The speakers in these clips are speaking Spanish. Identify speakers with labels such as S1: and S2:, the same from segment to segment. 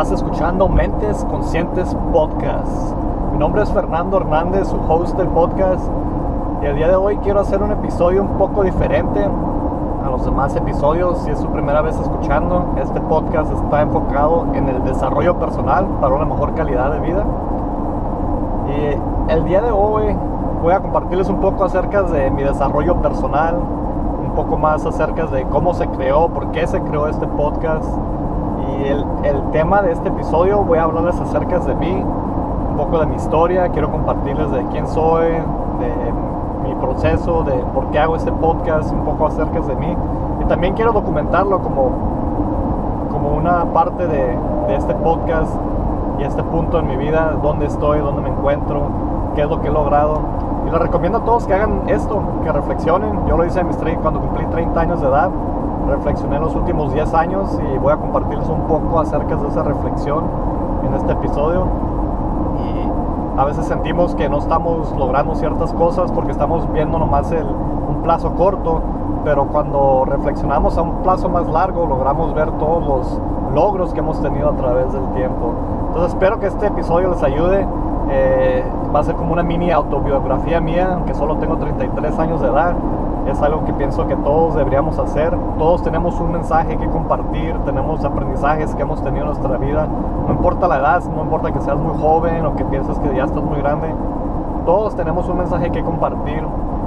S1: Estás escuchando Mentes Conscientes Podcast. Mi nombre es Fernando Hernández, su host del podcast. Y el día de hoy quiero hacer un episodio un poco diferente a los demás episodios. Si es su primera vez escuchando, este podcast está enfocado en el desarrollo personal para una mejor calidad de vida. Y el día de hoy voy a compartirles un poco acerca de mi desarrollo personal, un poco más acerca de cómo se creó, por qué se creó este podcast el, el, tema de este episodio voy a hablarles acerca de mí, un poco de mi historia, quiero compartirles de quién soy, de mi proceso, de por qué hago este podcast, un poco acerca de mí. Y también quiero documentarlo como, como una parte de, de este podcast y este punto en mi vida, dónde estoy, dónde me encuentro, qué es lo que he logrado. Y les recomiendo a todos que hagan esto, que reflexionen. Yo lo hice en mis cuando cumplí 30 años de edad reflexioné en los últimos 10 años y voy a compartirles un poco acerca de esa reflexión en este episodio. Y a veces sentimos que no estamos logrando ciertas cosas porque estamos viendo nomás el, un plazo corto, pero cuando reflexionamos a un plazo más largo logramos ver todos los logros que hemos tenido a través del tiempo. Entonces espero que este episodio les ayude. Eh, va a ser como una mini autobiografía mía, aunque solo tengo 33 años de edad es algo que pienso que todos deberíamos hacer. Todos tenemos un mensaje que compartir, tenemos aprendizajes que hemos tenido en nuestra vida. No importa la edad, no importa que seas muy joven o que pienses que ya estás muy grande, todos tenemos un mensaje que compartir.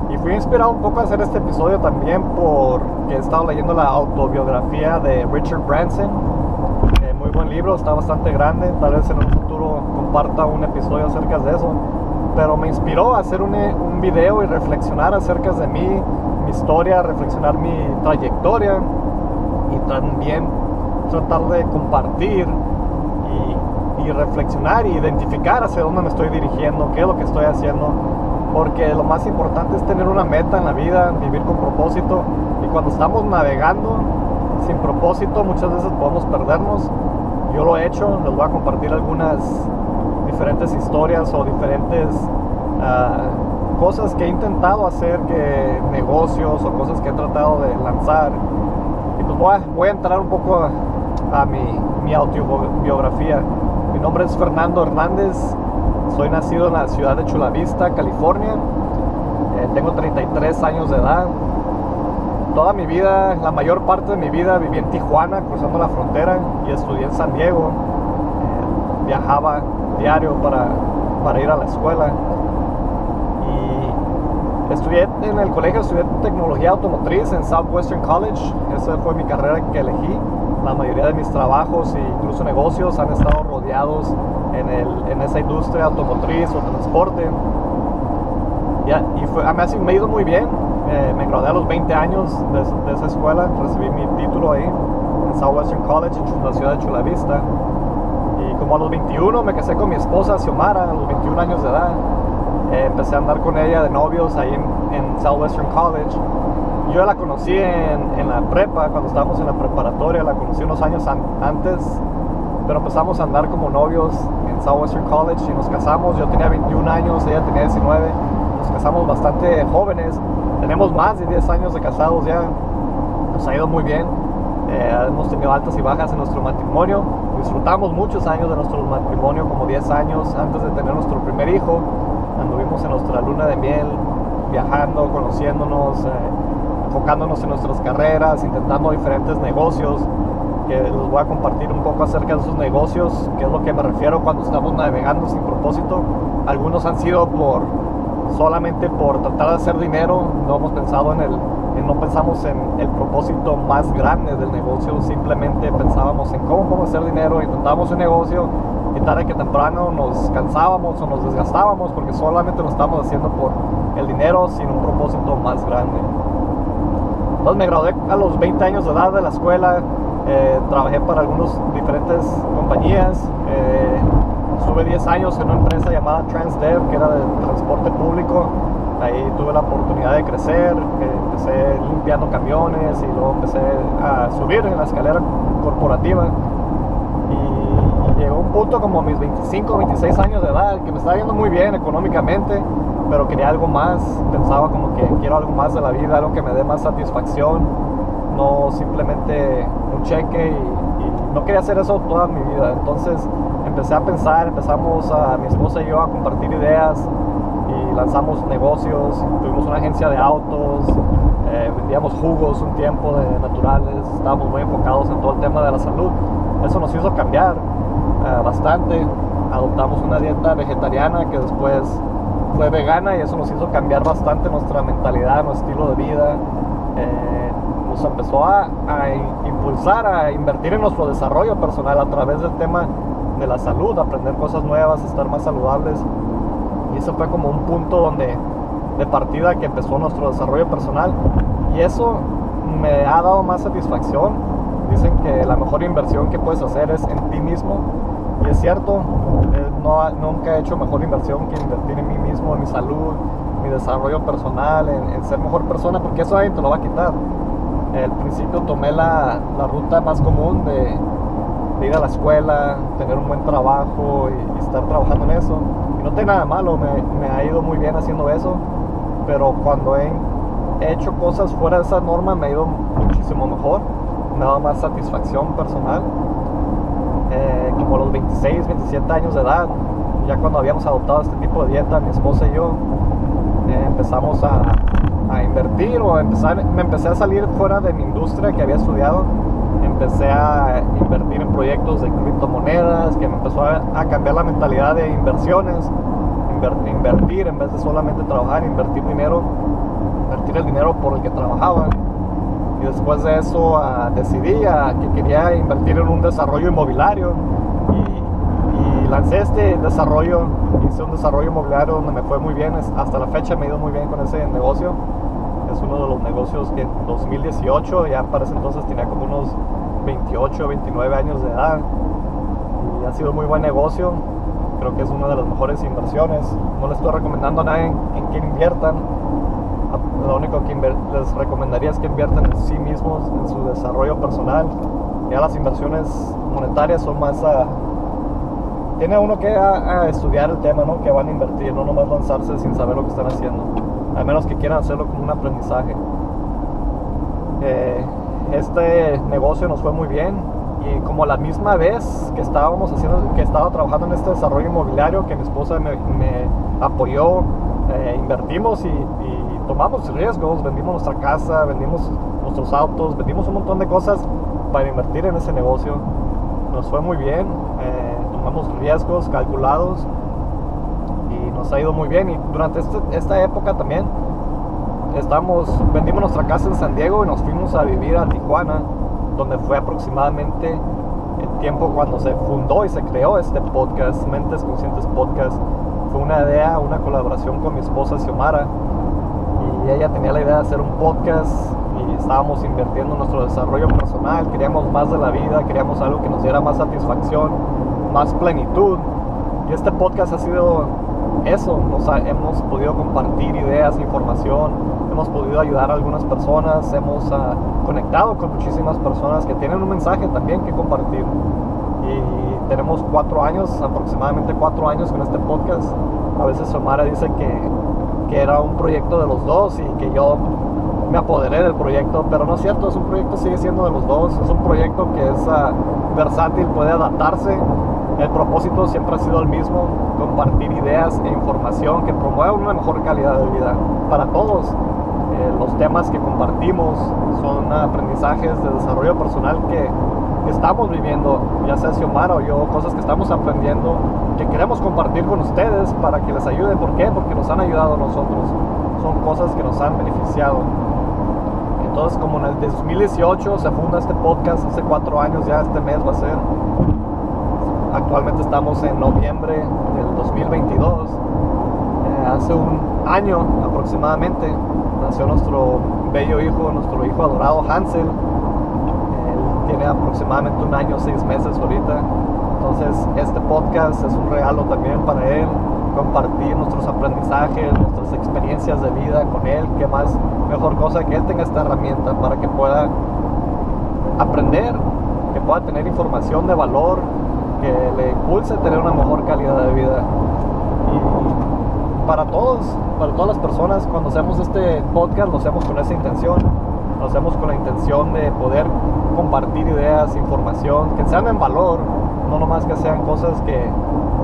S1: Y fui inspirado un poco a hacer este episodio también porque he estado leyendo la autobiografía de Richard Branson. Eh, muy buen libro, está bastante grande. Tal vez en un futuro comparta un episodio acerca de eso pero me inspiró a hacer un, video y reflexionar acerca de mí, historia, reflexionar mi trayectoria y también tratar de compartir y, y, reflexionar y identificar hacia dónde me estoy dirigiendo, qué es lo que estoy haciendo, porque lo más importante es tener una meta en la vida, vivir con propósito y cuando estamos navegando sin propósito muchas veces podemos perdernos. Yo lo he hecho, les voy a compartir algunas diferentes historias o diferentes uh, cosas que he intentado hacer, que negocios o cosas que he tratado de lanzar. Y pues voy a, entrar un poco a, mi, autobiografía. Mi nombre es Fernando Hernández, soy nacido en la ciudad de Chula Vista, California. Eh, tengo 33 años de edad. Toda mi vida, la mayor parte de mi vida viví en Tijuana, cruzando la frontera, y estudié en San Diego. Eh, viajaba diario para, para ir a la escuela. Estudié en el colegio, estudié tecnología automotriz en Southwestern College. Esa fue mi carrera que elegí. La mayoría de mis trabajos e incluso negocios han estado rodeados en, el, esa industria automotriz o transporte. Y, y fue, a mí me ha ido muy bien. Eh, me gradué a los 20 años de, de, esa escuela, recibí mi título ahí en Southwestern College en la ciudad de Chula Vista. Y como a los 21 me casé con mi esposa Xiomara, a los 21 años de edad. Eh, empecé a andar con ella de novios ahí en, en Southwestern College. Yo la conocí en, en, la prepa, cuando estábamos en la preparatoria, la conocí unos años an antes, pero empezamos a andar como novios en Southwestern College y nos casamos. Yo tenía 21 años, ella tenía 19. Nos casamos bastante jóvenes, tenemos más de 10 años de casados ya. Nos ha ido muy bien. Eh, hemos tenido altas y bajas en nuestro matrimonio. Disfrutamos muchos años de nuestro matrimonio, como 10 años antes de tener nuestro primer hijo. Anduvimos en nuestra luna de miel, viajando, conociéndonos, eh, enfocándonos en nuestras carreras, intentando diferentes negocios. Que les voy a compartir un poco acerca de esos negocios, que es lo que me refiero cuando estamos navegando sin propósito. Algunos han sido por solamente por tratar de hacer dinero, no hemos pensado en el, no pensamos en el propósito más grande del negocio, simplemente pensábamos en cómo podemos hacer dinero, intentábamos un negocio tarde que temprano nos cansábamos o nos desgastábamos porque solamente lo estamos haciendo por el dinero sin un propósito más grande. Entonces me gradué a los 20 años de edad de la escuela, eh, trabajé para algunas diferentes compañías, eh, estuve 10 años en una empresa llamada Transdev que era de transporte público ahí tuve la oportunidad de crecer, empecé limpiando camiones y luego empecé a subir en la escalera corporativa. Llegó un punto como mis 25, 26 años de edad que me estaba yendo muy bien económicamente, pero quería algo más, pensaba como que quiero algo más de la vida, algo que me dé más satisfacción, no simplemente un cheque y, y no quería hacer eso toda mi vida. Entonces empecé a pensar, empezamos a mi esposa y yo a compartir ideas y lanzamos negocios, tuvimos una agencia de autos, eh, vendíamos jugos un tiempo de naturales, estábamos muy enfocados en todo el tema de la salud. Eso nos hizo cambiar eh, bastante. Adoptamos una dieta vegetariana que después fue vegana y eso nos hizo cambiar bastante nuestra mentalidad, nuestro estilo de vida. Eh, nos empezó a, impulsar a invertir en nuestro desarrollo personal a través del tema de la salud, aprender cosas nuevas, estar más saludables. Y eso fue como un punto donde de partida que empezó nuestro desarrollo personal. Y eso me ha dado más satisfacción. Dicen que la mejor inversión que puedes hacer es en ti mismo. Y es cierto, eh, no, nunca he hecho mejor inversión que invertir en mí mismo, en mi salud, mi desarrollo personal, en, ser mejor persona, porque eso ahí te lo va a quitar. Al principio tomé la, la ruta más común de, de, ir a la escuela, tener un buen trabajo y, estar trabajando en eso. Y no tiene nada malo, me, me, ha ido muy bien haciendo eso, pero cuando he, hecho cosas fuera de esa norma me ha ido muchísimo mejor, me dado más satisfacción personal. Eh, como a los 26, 27 años de edad, ya cuando habíamos adoptado este tipo de dieta, mi esposa y yo, eh, empezamos a, a invertir o empezar, me empecé a salir fuera de mi industria que había estudiado. Empecé a invertir en proyectos de criptomonedas, que me empezó a, cambiar la mentalidad de inversiones, invertir en vez de solamente trabajar, invertir dinero, invertir el dinero por el que trabajaba. Y después de eso ah, decidí que quería invertir en un desarrollo inmobiliario y, lancé este desarrollo, hice un desarrollo inmobiliario donde me fue muy bien, hasta la fecha me ha ido muy bien con ese negocio es uno de los negocios que en 2018, ya para ese entonces tenía como unos 28, 29 años de edad y ha sido muy buen negocio. Creo que es una de las mejores inversiones. No les estoy recomendando a nadie en, que inviertan. Lo único que les recomendaría es que inviertan en sí mismos, en su desarrollo personal. Ya las inversiones monetarias son más a, tiene uno que estudiar el tema, ¿no? Que van a invertir, no nomás lanzarse sin saber lo que están haciendo a menos que quieran hacerlo como un aprendizaje. Eh, este negocio nos fue muy bien y como la misma vez que estábamos haciendo, que estaba trabajando en este desarrollo inmobiliario, que mi esposa me, apoyó, eh, invertimos y, tomamos riesgos, vendimos nuestra casa, vendimos nuestros autos, vendimos un montón de cosas para invertir en ese negocio. Nos fue muy bien, eh, tomamos riesgos calculados nos ha ido muy bien y durante este, esta época también estamos, vendimos nuestra casa en San Diego y nos fuimos a vivir a Tijuana, donde fue aproximadamente el tiempo cuando se fundó y se creó este podcast, Mentes Conscientes Podcast. Fue una idea, una colaboración con mi esposa Xiomara y ella tenía la idea de hacer un podcast y estábamos invirtiendo en nuestro desarrollo personal, queríamos más de la vida, queríamos algo que nos diera más satisfacción, más plenitud. Y este podcast ha sido eso, hemos podido compartir ideas, información, hemos podido ayudar a algunas personas, hemos uh, conectado con muchísimas personas que tienen un mensaje también que compartir. Y tenemos cuatro años, aproximadamente cuatro años con este podcast. A veces Somara dice que, que era un proyecto de los dos y que yo me apoderé del proyecto, pero no es cierto, es un proyecto, sigue siendo de los dos, es un proyecto que es uh, versátil, puede adaptarse el propósito siempre ha sido el mismo, compartir ideas e información que promueva una mejor calidad de vida para todos. Eh, los temas que compartimos son aprendizajes de desarrollo personal que, estamos viviendo, ya sea Xiomara o yo, cosas que estamos aprendiendo, que queremos compartir con ustedes para que les ayude. ¿Por qué? Porque nos han ayudado a nosotros. Son cosas que nos han beneficiado. Entonces, como en el 2018 se funda este podcast, hace cuatro años ya este mes va a ser, Actualmente estamos en noviembre del 2022. Eh, hace un año aproximadamente nació nuestro bello hijo, nuestro hijo adorado Hansel. Tiene aproximadamente un año, seis meses ahorita. Entonces este podcast es un regalo también para él, compartir nuestros aprendizajes, nuestras experiencias de vida con él. Qué más mejor cosa que él tenga esta herramienta para que pueda aprender, que pueda tener información de valor que le impulse tener una mejor calidad de vida. Y para todos, para todas las personas, cuando hacemos este podcast, lo hacemos con esa intención, lo hacemos con la intención de poder compartir ideas, información, que sean en valor, no nomás que sean cosas que,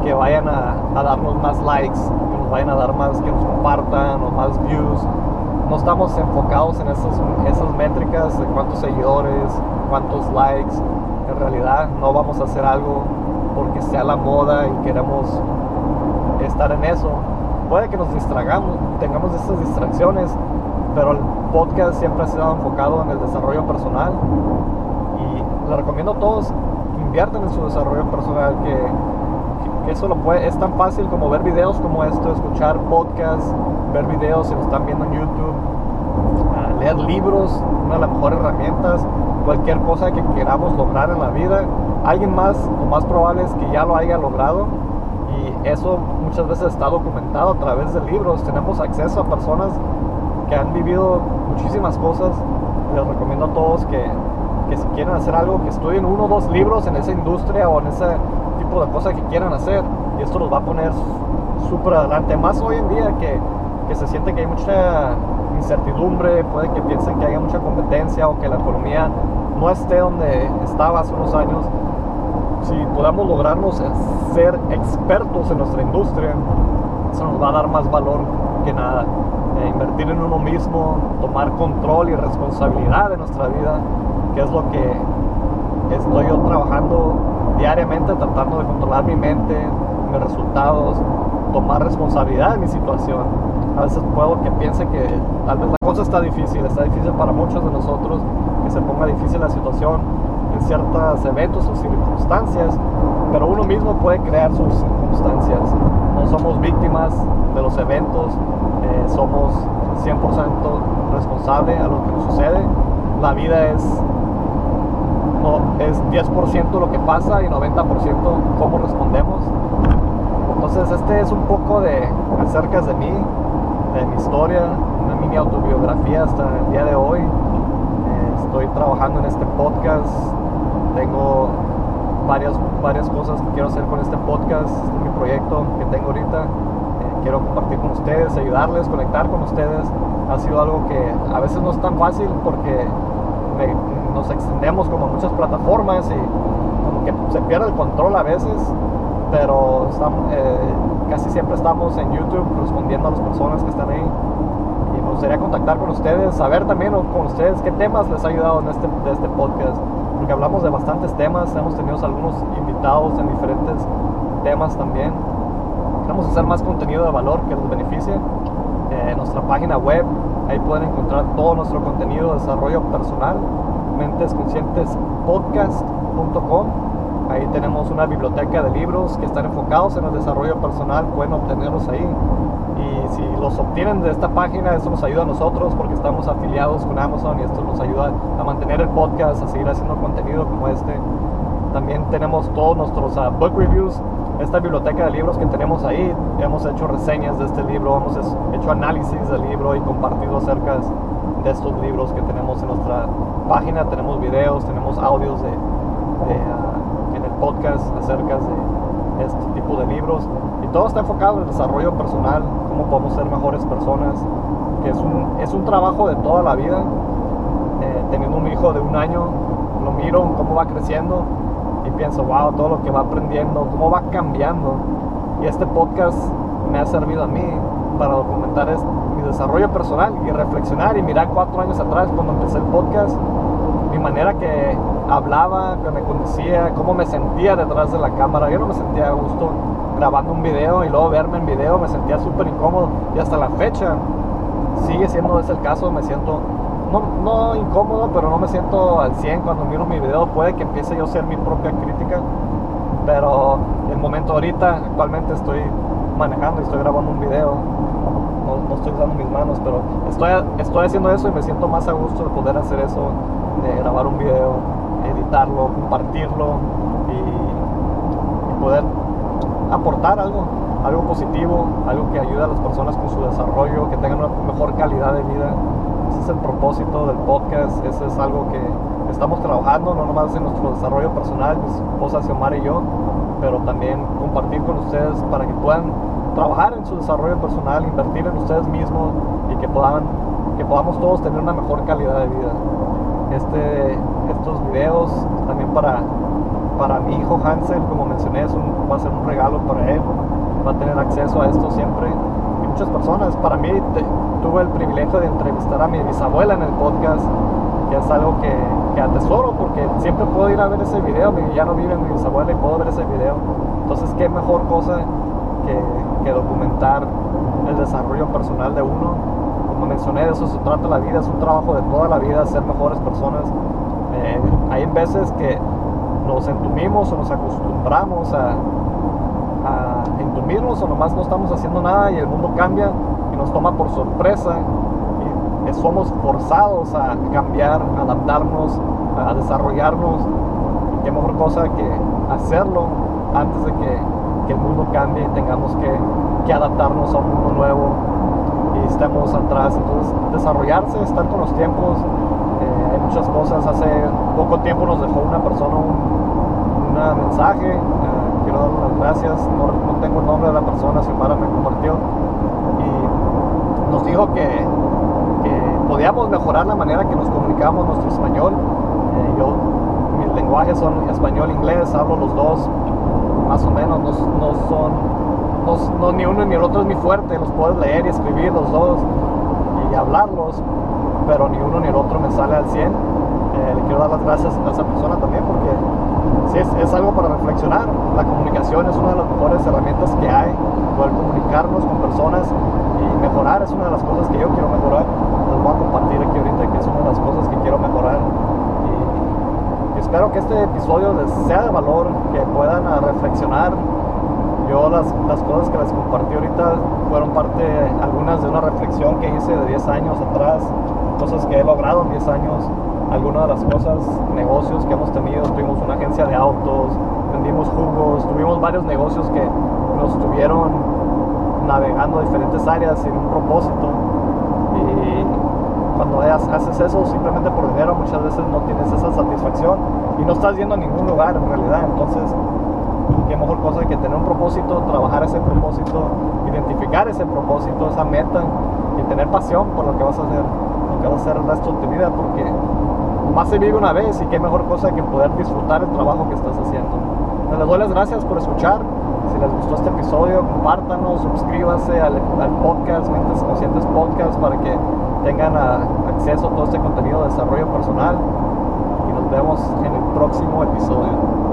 S1: que vayan a, a, darnos más likes, que nos vayan a dar más, que nos compartan o más views. No estamos enfocados en esas, esas métricas de cuántos seguidores, cuántos likes. En realidad no vamos a hacer algo porque sea la moda y queremos estar en eso. Puede que nos distragamos, tengamos esas distracciones, pero el podcast siempre ha sido enfocado en el desarrollo personal y le recomiendo a todos que inviertan en su desarrollo personal, que, eso lo puede, es tan fácil como ver videos como esto, escuchar podcasts, ver videos si lo están viendo en YouTube, uh, leer libros, una de las mejores herramientas, cualquier cosa que queramos lograr en la vida, alguien más, lo más probable es que ya lo haya logrado y eso muchas veces está documentado a través de libros, tenemos acceso a personas que han vivido muchísimas cosas. Les recomiendo a todos que, que si quieren hacer algo, que estudien uno o dos libros en esa industria o en ese tipo de cosas que quieran hacer. Y esto los va a poner súper adelante. Más hoy en día que, que se siente que hay mucha incertidumbre, puede que piensen que haya mucha competencia o que la economía no esté donde estaba hace unos años. Si podamos lograrnos ser expertos en nuestra industria, eso nos va a dar más valor que nada. Eh, invertir en uno mismo, tomar control y responsabilidad de nuestra vida, que es lo que estoy yo trabajando diariamente, tratando de controlar mi mente, mis resultados, tomar responsabilidad de mi situación. A veces puedo que piense que tal vez la cosa está difícil, está difícil para muchos de nosotros, que se ponga difícil la situación en ciertos eventos o circunstancias, pero uno mismo puede crear sus circunstancias. No somos víctimas de los eventos, eh, somos 100% responsables a lo que nos sucede. La vida es, no, es 10% lo que pasa y 90% cómo respondemos. Entonces este es un poco de acerca de mí, de mi historia, una mini autobiografía hasta el día de hoy. Eh, estoy trabajando en este podcast, tengo varias, varias cosas que quiero hacer con este podcast, este es mi proyecto que tengo ahorita quiero compartir con ustedes, ayudarles, conectar con ustedes. Ha sido algo que a veces no es tan fácil porque nos extendemos como muchas plataformas y como que se pierde el control a veces, pero eh, casi siempre estamos en YouTube respondiendo a las personas que están ahí. Y me gustaría contactar con ustedes, saber también con ustedes qué temas les ha ayudado en este, de este podcast, porque hablamos de bastantes temas, hemos tenido algunos invitados en diferentes temas también. Queremos hacer más contenido de valor que los beneficie. En eh, nuestra página web, ahí pueden encontrar todo nuestro contenido de desarrollo personal, mentesconscientespodcast.com. Ahí tenemos una biblioteca de libros que están enfocados en el desarrollo personal, pueden obtenerlos ahí. Y si los obtienen de esta página, eso nos ayuda a nosotros porque estamos afiliados con Amazon y esto nos ayuda a mantener el podcast, a seguir haciendo contenido como este. También tenemos todos nuestros uh, book reviews esta biblioteca de libros que tenemos ahí, hemos hecho reseñas de este libro, hemos hecho análisis del libro y compartido acerca de estos libros que tenemos en nuestra página. Tenemos videos, tenemos audios de, ah, en el podcast acerca de este tipo de libros. Y todo está enfocado en el desarrollo personal, cómo podemos ser mejores personas, que es un, es un trabajo de toda la vida. Eh, teniendo un hijo de un año, lo miro cómo va creciendo y pienso, wow, todo lo que va aprendiendo, cómo va cambiando. Y este podcast me ha servido a mí para documentar mi desarrollo personal y reflexionar y mirar cuatro años atrás cuando empecé el podcast, mi manera que hablaba, que me conducía, cómo me sentía detrás de la cámara. Yo no me sentía a gusto grabando un video y luego verme en video, me sentía súper incómodo y hasta la fecha sigue siendo ese el caso, me siento no, no incómodo, pero no me siento al 100 cuando miro mi video. Puede que empiece yo a ser mi propia crítica, pero el momento ahorita, actualmente estoy manejando y estoy grabando un video. No, estoy usando mis manos, pero estoy, estoy haciendo eso y me siento más a gusto de poder hacer eso, de grabar un video, editarlo, compartirlo y, poder aportar algo, algo positivo, algo que ayude a las personas con su desarrollo, que tengan una mejor calidad de vida ese es el propósito del podcast, eso es algo que estamos trabajando, no nomás en nuestro desarrollo personal, mi esposa Xiomara y yo, pero también compartir con ustedes para que puedan trabajar en su desarrollo personal, invertir en ustedes mismos y que puedan que podamos todos tener una mejor calidad de vida. Este, estos videos también para, para mi hijo Hansel, como mencioné, es va a ser un regalo para él, va a tener acceso a esto siempre. Y muchas personas, para mí tuve el privilegio de entrevistar a mi bisabuela en el podcast, que es algo que, que atesoro porque siempre puedo ir a ver ese video, ya no vive mi bisabuela y puedo ver ese video. Entonces, qué mejor cosa que, que documentar el desarrollo personal de uno como mencioné, de eso se trata la vida, es un trabajo de toda la vida, ser mejores personas. Eh, hay veces que nos entumimos o nos acostumbramos a, entumirnos o nomás no estamos haciendo nada y el mundo cambia y nos toma por sorpresa y somos forzados a cambiar, a adaptarnos, a desarrollarnos. Y qué mejor cosa que hacerlo antes de que, el mundo cambie y tengamos que, que adaptarnos a un mundo nuevo estamos atrás. Entonces, desarrollarse, estar con los tiempos, hay muchas cosas. Hace poco tiempo nos dejó una persona un mensaje, eh, quiero dar las gracias, no, tengo el nombre de la persona, Xiomara me compartió, y nos dijo que, que, podíamos mejorar la manera que nos comunicamos nuestro español. Eh, yo, mis lenguajes son español e inglés, hablo los dos, más o menos, no, no son no, ni uno ni el otro es mi fuerte, los puedes leer y escribir los dos y hablarlos, pero ni uno ni el otro me sale al 100. Eh, le quiero dar las gracias a esa persona también porque sí, es, algo para reflexionar. La comunicación es una de las mejores herramientas que hay, poder comunicarnos con personas y mejorar es una de las cosas que yo quiero mejorar. Les voy a compartir aquí ahorita que es una de las cosas que quiero mejorar. Y, espero que este episodio les sea de valor, que puedan reflexionar yo las, las, cosas que les compartí ahorita fueron parte, algunas de una reflexión que hice de 10 años atrás, cosas que he logrado en 10 años, algunas de las cosas, negocios que hemos tenido, tuvimos una agencia de autos, vendimos jugos, tuvimos varios negocios que nos tuvieron navegando diferentes áreas sin un propósito. Y cuando haces eso simplemente por dinero, muchas veces no tienes esa satisfacción y no estás yendo a ningún lugar en realidad. Entonces, qué mejor cosa que tener un propósito, trabajar ese propósito, identificar ese propósito, esa meta y tener pasión por lo que vas a hacer, lo que vas a hacer el resto de tu vida, porque más se vive una vez y qué mejor cosa que poder disfrutar el trabajo que estás haciendo. Les doy las gracias por escuchar. Si les gustó este episodio, compártanos, suscríbanse al, podcast, Mentes Conscientes Podcast, para que tengan acceso a todo este contenido de desarrollo personal. Y nos vemos en el próximo episodio.